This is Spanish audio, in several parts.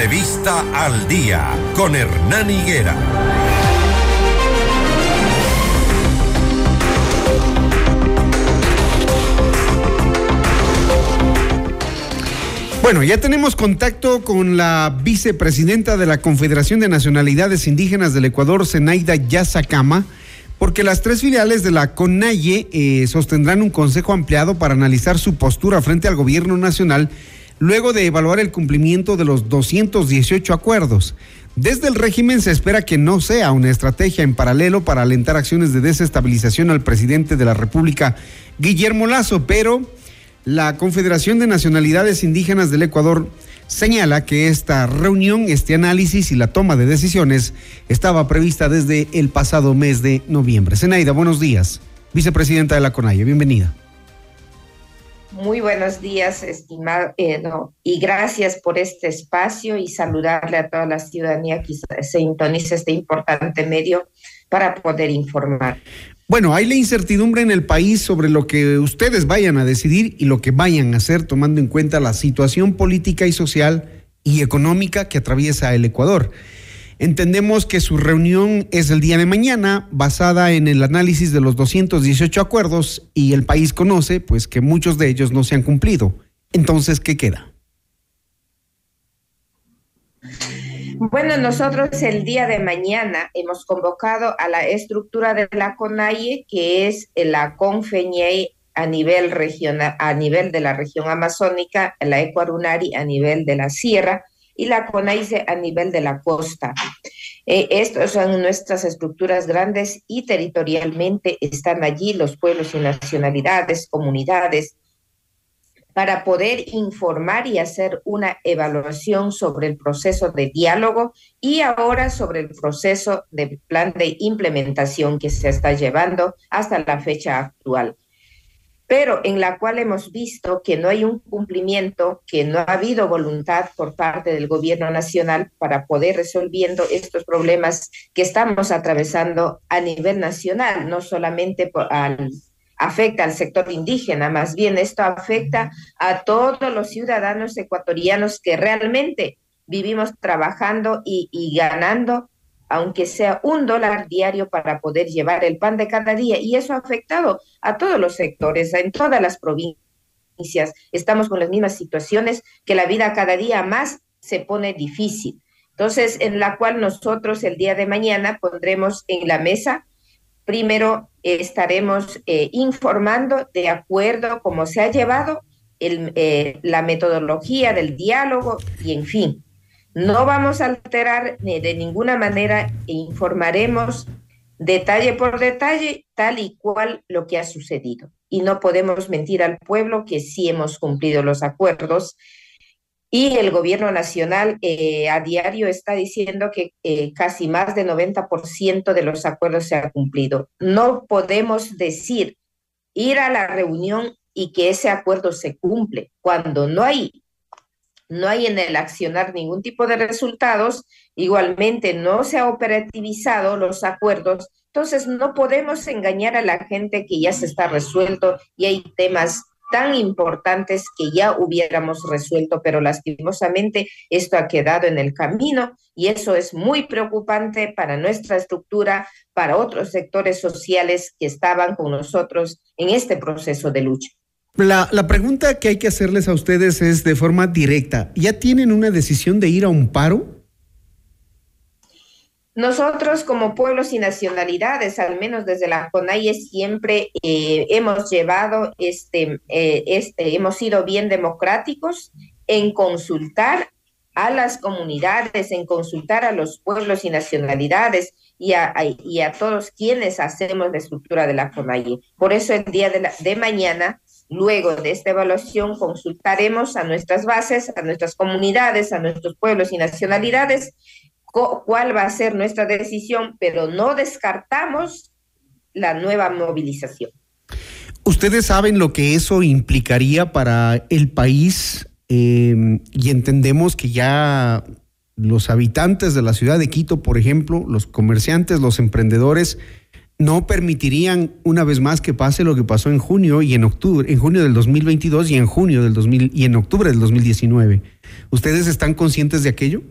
Entrevista al día con Hernán Higuera. Bueno, ya tenemos contacto con la vicepresidenta de la Confederación de Nacionalidades Indígenas del Ecuador, Zenaida Yazacama, porque las tres filiales de la CONAIE eh, sostendrán un consejo ampliado para analizar su postura frente al gobierno nacional luego de evaluar el cumplimiento de los 218 acuerdos. Desde el régimen se espera que no sea una estrategia en paralelo para alentar acciones de desestabilización al presidente de la República, Guillermo Lazo, pero la Confederación de Nacionalidades Indígenas del Ecuador señala que esta reunión, este análisis y la toma de decisiones estaba prevista desde el pasado mes de noviembre. Zenaida, buenos días. Vicepresidenta de la CONAIE, bienvenida. Muy buenos días, estimado, eh, y gracias por este espacio y saludarle a toda la ciudadanía que se sintoniza este importante medio para poder informar. Bueno, hay la incertidumbre en el país sobre lo que ustedes vayan a decidir y lo que vayan a hacer tomando en cuenta la situación política y social y económica que atraviesa el Ecuador. Entendemos que su reunión es el día de mañana, basada en el análisis de los 218 acuerdos y el país conoce pues que muchos de ellos no se han cumplido. Entonces, ¿qué queda? Bueno, nosotros el día de mañana hemos convocado a la estructura de la CONAIE, que es la CONFEñe a nivel regional, a nivel de la región amazónica, la Ecuarunari a nivel de la sierra y la CONAICE a nivel de la costa. Eh, estas son nuestras estructuras grandes y territorialmente están allí los pueblos y nacionalidades, comunidades, para poder informar y hacer una evaluación sobre el proceso de diálogo y ahora sobre el proceso del plan de implementación que se está llevando hasta la fecha actual pero en la cual hemos visto que no hay un cumplimiento, que no ha habido voluntad por parte del gobierno nacional para poder resolviendo estos problemas que estamos atravesando a nivel nacional, no solamente por, al afecta al sector indígena, más bien esto afecta a todos los ciudadanos ecuatorianos que realmente vivimos trabajando y, ganando, aunque sea un dólar diario para poder llevar el pan de cada día. Y eso ha afectado a todos los sectores, en todas las provincias. Estamos con las mismas situaciones que la vida cada día más se pone difícil. Entonces, en la cual nosotros el día de mañana pondremos en la mesa Primero estaremos eh, informando de acuerdo a cómo se ha llevado eh, la metodología del diálogo y en fin. No vamos a alterar ni de ninguna manera e informaremos detalle por detalle tal y cual lo que ha sucedido. Y no podemos mentir al pueblo que sí hemos cumplido los acuerdos y el gobierno nacional eh, a diario está diciendo que eh, casi más del 90% de los acuerdos se han cumplido. No podemos decir ir a la reunión y que ese acuerdo se cumple cuando no hay no hay en el accionar ningún tipo de resultados, igualmente no se ha operativizado los acuerdos, entonces no podemos engañar a la gente que ya se está resuelto y hay temas tan importantes que ya hubiéramos resuelto, pero lastimosamente esto ha quedado en el camino y eso es muy preocupante para nuestra estructura, para otros sectores sociales que estaban con nosotros en este proceso de lucha. La, la pregunta que hay que hacerles a ustedes es de forma directa, ¿ya tienen una decisión de ir a un paro? Nosotros como pueblos y nacionalidades, al menos desde la CONAIE, siempre eh, hemos llevado, este, eh, este, hemos sido bien democráticos en consultar a las comunidades, en consultar a los pueblos y nacionalidades y a, y a todos quienes hacemos la estructura de la CONAIE. Por eso el día de, de mañana Luego de esta evaluación consultaremos a nuestras bases, a nuestras comunidades, a nuestros pueblos y nacionalidades cuál va a ser nuestra decisión, pero no descartamos la nueva movilización. ¿Ustedes saben lo que eso implicaría para el país? Em, y entendemos que ya los habitantes de la ciudad de Quito, por ejemplo, los comerciantes, los emprendedores, no permitirían una vez más que pase lo que pasó en junio y en octubre, en junio del 2022 y en junio del 2000 y en octubre del 2019. ¿Ustedes están conscientes de aquello?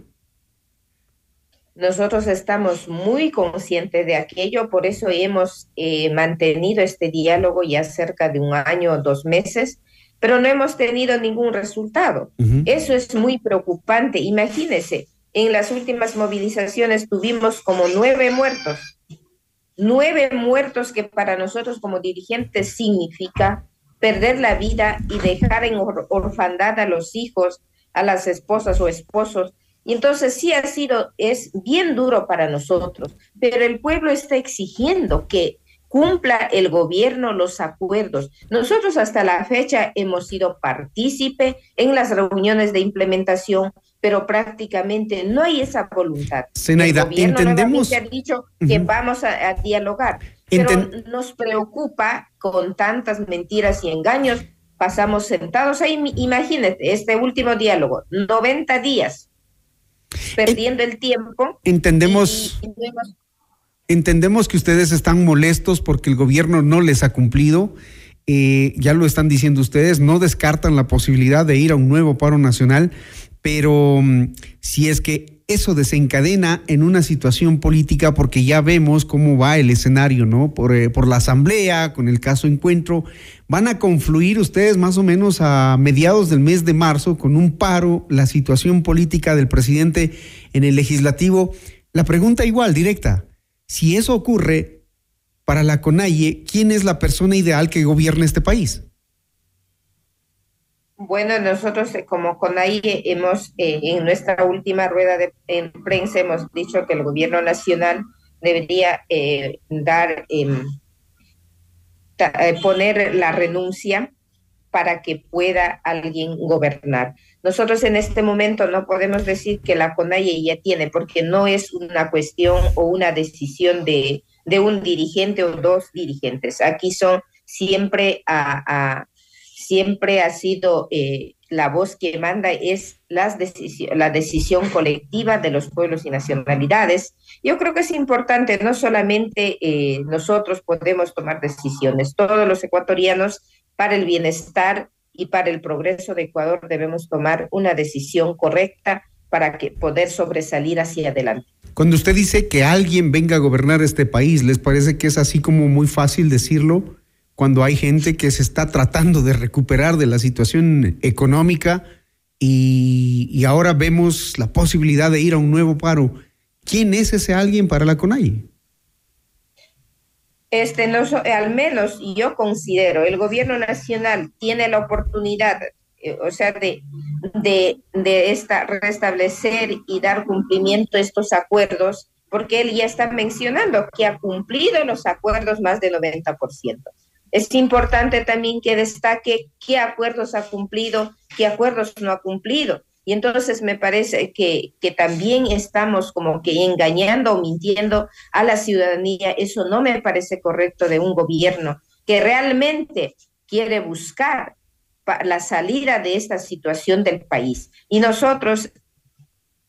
Nosotros estamos muy conscientes de aquello, por eso hemos eh, mantenido este diálogo ya cerca de un año o dos meses, pero no hemos tenido ningún resultado. Eso es muy preocupante. Imagínense, en las últimas movilizaciones tuvimos como nueve muertos. Nueve muertos que para nosotros como dirigentes significa perder la vida y dejar en orfandad a los hijos, a las esposas o esposos y entonces sí ha sido, es bien duro para nosotros, pero el pueblo está exigiendo que cumpla el gobierno los acuerdos. Nosotros hasta la fecha hemos sido partícipe en las reuniones de implementación, pero prácticamente no hay esa voluntad. Senaida, entendemos. ha dicho que vamos a, dialogar, pero nos preocupa con tantas mentiras y engaños. Pasamos sentados ahí, imagínate, este último diálogo, 90 días perdiendo el tiempo. Entendemos. Entendemos que ustedes están molestos porque el gobierno no les ha cumplido. Eh, ya lo están diciendo ustedes, no descartan la posibilidad de ir a un nuevo paro nacional, pero mm, si es que eso desencadena en una situación política porque ya vemos cómo va el escenario, ¿no? Por, eh, por la asamblea, con el caso encuentro, van a confluir ustedes más o menos a mediados del mes de marzo con un paro, la situación política del presidente en el legislativo. La pregunta igual, directa, si eso ocurre para la CONAIE, ¿quién es la persona ideal que gobierne este país? Bueno, nosotros eh, como CONAI hemos, eh, en nuestra última rueda de prensa, hemos dicho que el gobierno nacional debería eh, dar, em, poner la renuncia para que pueda alguien gobernar. Nosotros en este momento no podemos decir que la CONAIE ya tiene, porque no es una cuestión o una decisión de, de un dirigente o dos dirigentes. Aquí son siempre a siempre ha sido eh, la voz que manda es las la decisión colectiva de los pueblos y nacionalidades. Yo creo que es importante, no solamente eh, nosotros podemos tomar decisiones, todos los ecuatorianos para el bienestar y para el progreso de Ecuador debemos tomar una decisión correcta para que poder sobresalir hacia adelante. Cuando usted dice que alguien venga a gobernar este país, ¿les parece que es así como muy fácil decirlo? Cuando hay gente que se está tratando de recuperar de la situación económica y, ahora vemos la posibilidad de ir a un nuevo paro. ¿Quién es ese alguien para la CONAI? Este, no, al menos yo considero, el gobierno nacional tiene la oportunidad, eh, o sea, de, de, de esta, restablecer y dar cumplimiento a estos acuerdos, porque él ya está mencionando que ha cumplido los acuerdos más del 90%. Es importante también que destaque qué acuerdos ha cumplido, qué acuerdos no ha cumplido. Y entonces me parece que, también estamos como que engañando o mintiendo a la ciudadanía. Eso no me parece correcto de un gobierno que realmente quiere buscar la salida de esta situación del país. Y nosotros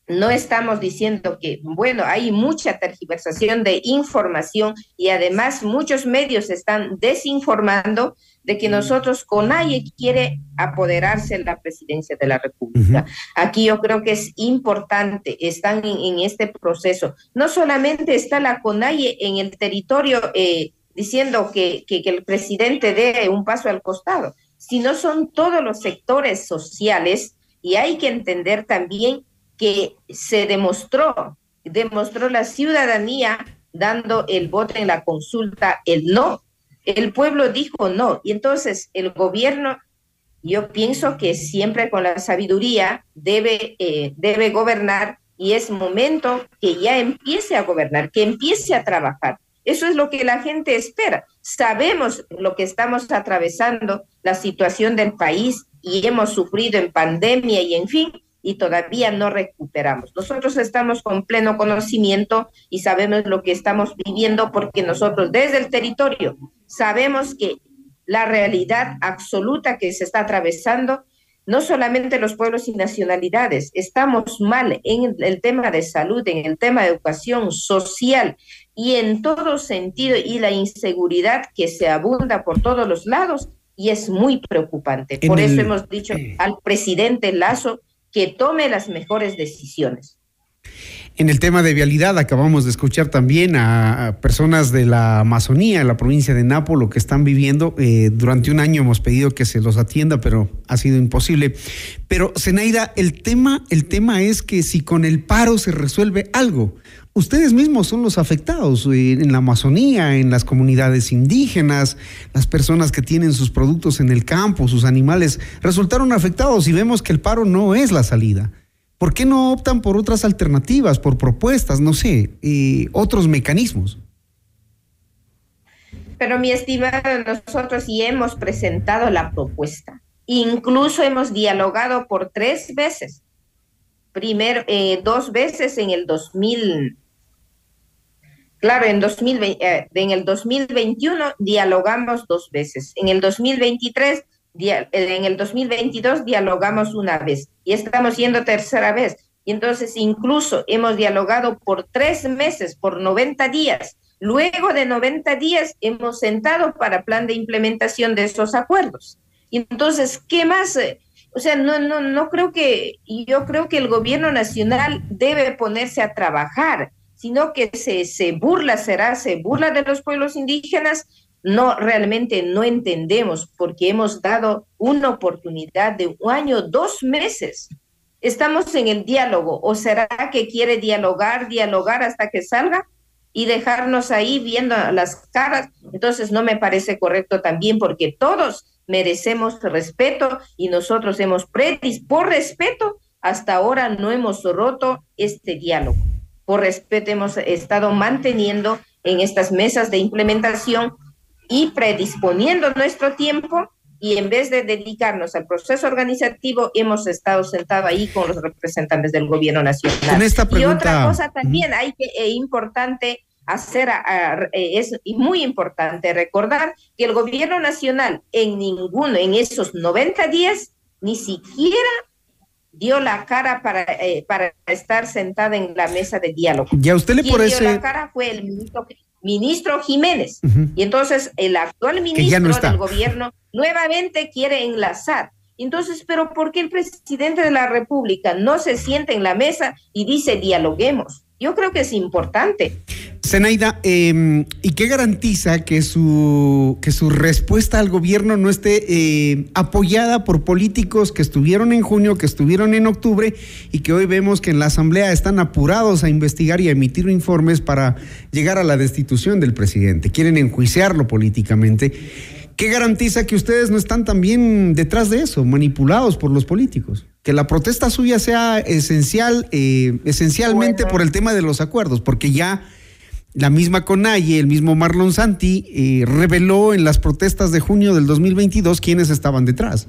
no estamos diciendo que, bueno, hay mucha tergiversación de información y además muchos medios están desinformando de que nosotros, CONAIE quiere apoderarse de la presidencia de la República. Aquí yo creo que es importante, están en, este proceso. No solamente está la CONAIE en el territorio eh, diciendo que, que el presidente dé un paso al costado, sino son todos los sectores sociales y hay que entender también que se demostró, demostró la ciudadanía dando el voto en la consulta, el no. El pueblo dijo no. Y entonces el gobierno, yo pienso que siempre con la sabiduría debe, eh, debe gobernar y es momento que ya empiece a gobernar, que empiece a trabajar. Eso es lo que la gente espera. Sabemos lo que estamos atravesando, la situación del país y hemos sufrido en pandemia y en fin, y todavía no recuperamos. Nosotros estamos con pleno conocimiento y sabemos lo que estamos viviendo porque nosotros desde el territorio sabemos que la realidad absoluta que se está atravesando, no solamente los pueblos y nacionalidades, estamos mal en el tema de salud, en el tema de educación social y en todo sentido y la inseguridad que se abunda por todos los lados y es muy preocupante. Por eso hemos dicho al presidente Lazo que tome las mejores decisiones. En el tema de vialidad, acabamos de escuchar también a, personas de la Amazonía, la provincia de Napo, lo que están viviendo. Eh, durante un año hemos pedido que se los atienda, pero ha sido imposible. Pero, Zenaida, el tema, el tema es que si con el paro se resuelve algo, ustedes mismos son los afectados eh, en la Amazonía, en las comunidades indígenas, las personas que tienen sus productos en el campo, sus animales, resultaron afectados y vemos que el paro no es la salida. ¿Por qué no optan por otras alternativas, por propuestas, no sé, otros mecanismos? Pero mi estimado, nosotros sí hemos presentado la propuesta. Incluso hemos dialogado por tres veces. Primero, eh, dos veces en el 2000. Claro, en, 2020, eh, en el 2021 dialogamos dos veces. En el 2023 en el 2022 dialogamos una vez y estamos yendo tercera vez. Y entonces incluso hemos dialogado por tres meses, por 90 días. Luego de 90 días hemos sentado para plan de implementación de esos acuerdos. Y entonces, ¿qué más? O sea, no, no, no creo que, yo creo que el gobierno nacional debe ponerse a trabajar, sino que se, se burla, será, se burla de los pueblos indígenas, no realmente no entendemos porque hemos dado una oportunidad de un año, dos meses. Estamos en el diálogo o será que quiere dialogar, dialogar hasta que salga y dejarnos ahí viendo las caras. Entonces no me parece correcto también porque todos merecemos respeto y nosotros hemos predis por respeto hasta ahora no hemos roto este diálogo. Por respeto hemos estado manteniendo en estas mesas de implementación y predisponiendo nuestro tiempo y en vez de dedicarnos al proceso organizativo, hemos estado sentados ahí con los representantes del gobierno nacional. Y otra cosa también hay que eh, importante hacer, eh, es muy importante recordar que el gobierno nacional en ninguno, en esos 90 días, ni siquiera dio la cara para, eh, para estar sentada en la mesa de diálogo. Ya usted le por dio la cara fue el ministro ministro Jiménez. Y entonces el actual ministro del gobierno nuevamente quiere enlazar. Entonces, pero ¿por qué el presidente de la República no se siente en la mesa y dice dialoguemos? Yo creo que es importante. Zenaida, em, ¿y qué garantiza que su, que su respuesta al gobierno no esté eh, apoyada por políticos que estuvieron en junio, que estuvieron en octubre y que hoy vemos que en la Asamblea están apurados a investigar y a emitir informes para llegar a la destitución del presidente? Quieren enjuiciarlo políticamente. ¿Qué garantiza que ustedes no están también detrás de eso, manipulados por los políticos? Que la protesta suya sea esencial, eh, esencialmente por el tema de los acuerdos, porque ya la misma Conalle, el mismo Marlon Santi, eh, reveló en las protestas de junio del 2022 quiénes estaban detrás.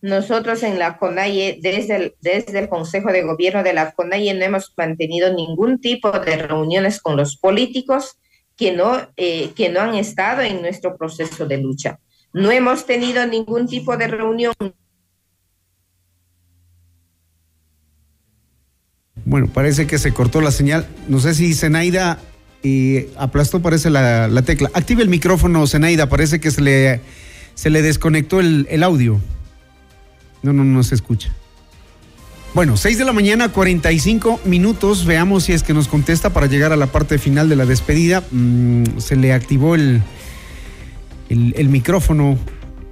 Nosotros en la CONAIE, desde el, Consejo de Gobierno de la CONAIE, no hemos mantenido ningún tipo de reuniones con los políticos que no, eh, que no han estado en nuestro proceso de lucha. No hemos tenido ningún tipo de reunión. Bueno, parece que se cortó la señal. No sé si Zenaida eh, aplastó, parece la, tecla. Active el micrófono, Zenaida. Parece que se le, se le desconectó el, el audio. No, no, no se escucha. Bueno, 6 de la mañana, 45 minutos. Veamos si es que nos contesta para llegar a la parte final de la despedida. Mm, se le activó el, el, micrófono,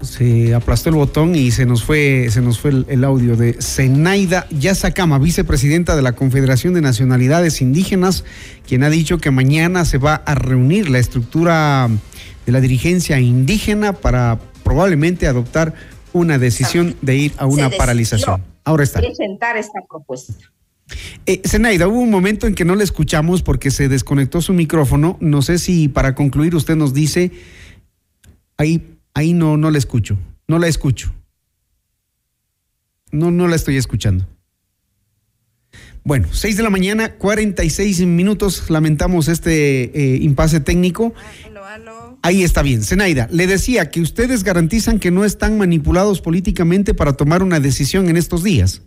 se aplastó el botón y se nos fue, se nos fue el, audio de Zenaida Yazakama, vicepresidenta de la Confederación de Nacionalidades Indígenas, quien ha dicho que mañana se va a reunir la estructura de la dirigencia indígena para probablemente adoptar una decisión de ir a una paralización. Ahora está. Presentar esta propuesta. Eh, Zenaida, hubo un momento en que no le escuchamos porque se desconectó su micrófono. No sé si para concluir usted nos dice, ahí, ahí no, no la escucho, no la escucho. No, no la estoy escuchando. Bueno, 6 de la mañana, 46 minutos. Lamentamos este eh, impasse técnico. Ahí está bien. Zenaida, le decía que ustedes garantizan que no están manipulados políticamente para tomar una decisión en estos días.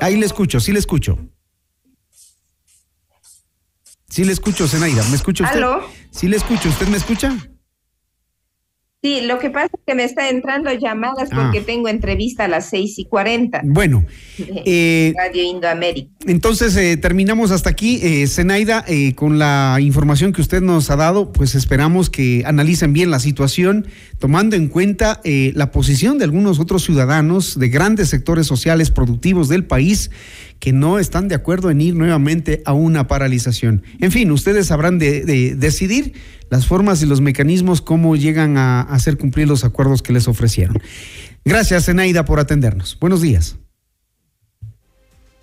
Ahí le escucho, sí le escucho. Sí le escucho, Zenaida. ¿Me escucha usted? ¿Aló? Sí le escucho. ¿Usted me escucha? Sí, lo que pasa es que me está entrando llamadas Ah. porque tengo entrevista a las seis y cuarenta Bueno, eh, Radio Indoamérica. entonces eh, terminamos hasta aquí. Eh, Zenaida, eh, con la información que usted nos ha dado, pues esperamos que analicen bien la situación, tomando en cuenta eh, la posición de algunos otros ciudadanos de grandes sectores sociales productivos del país que no están de acuerdo en ir nuevamente a una paralización. En fin, ustedes sabrán de, de decidir las formas y los mecanismos cómo llegan a hacer cumplir los acuerdos que les ofrecieron. Gracias, Zenaida, por atendernos. Buenos días.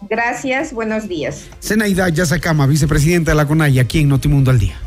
Gracias, buenos días. Zenaida Yazacama, vicepresidenta de la CONAI, aquí en Notimundo al Día.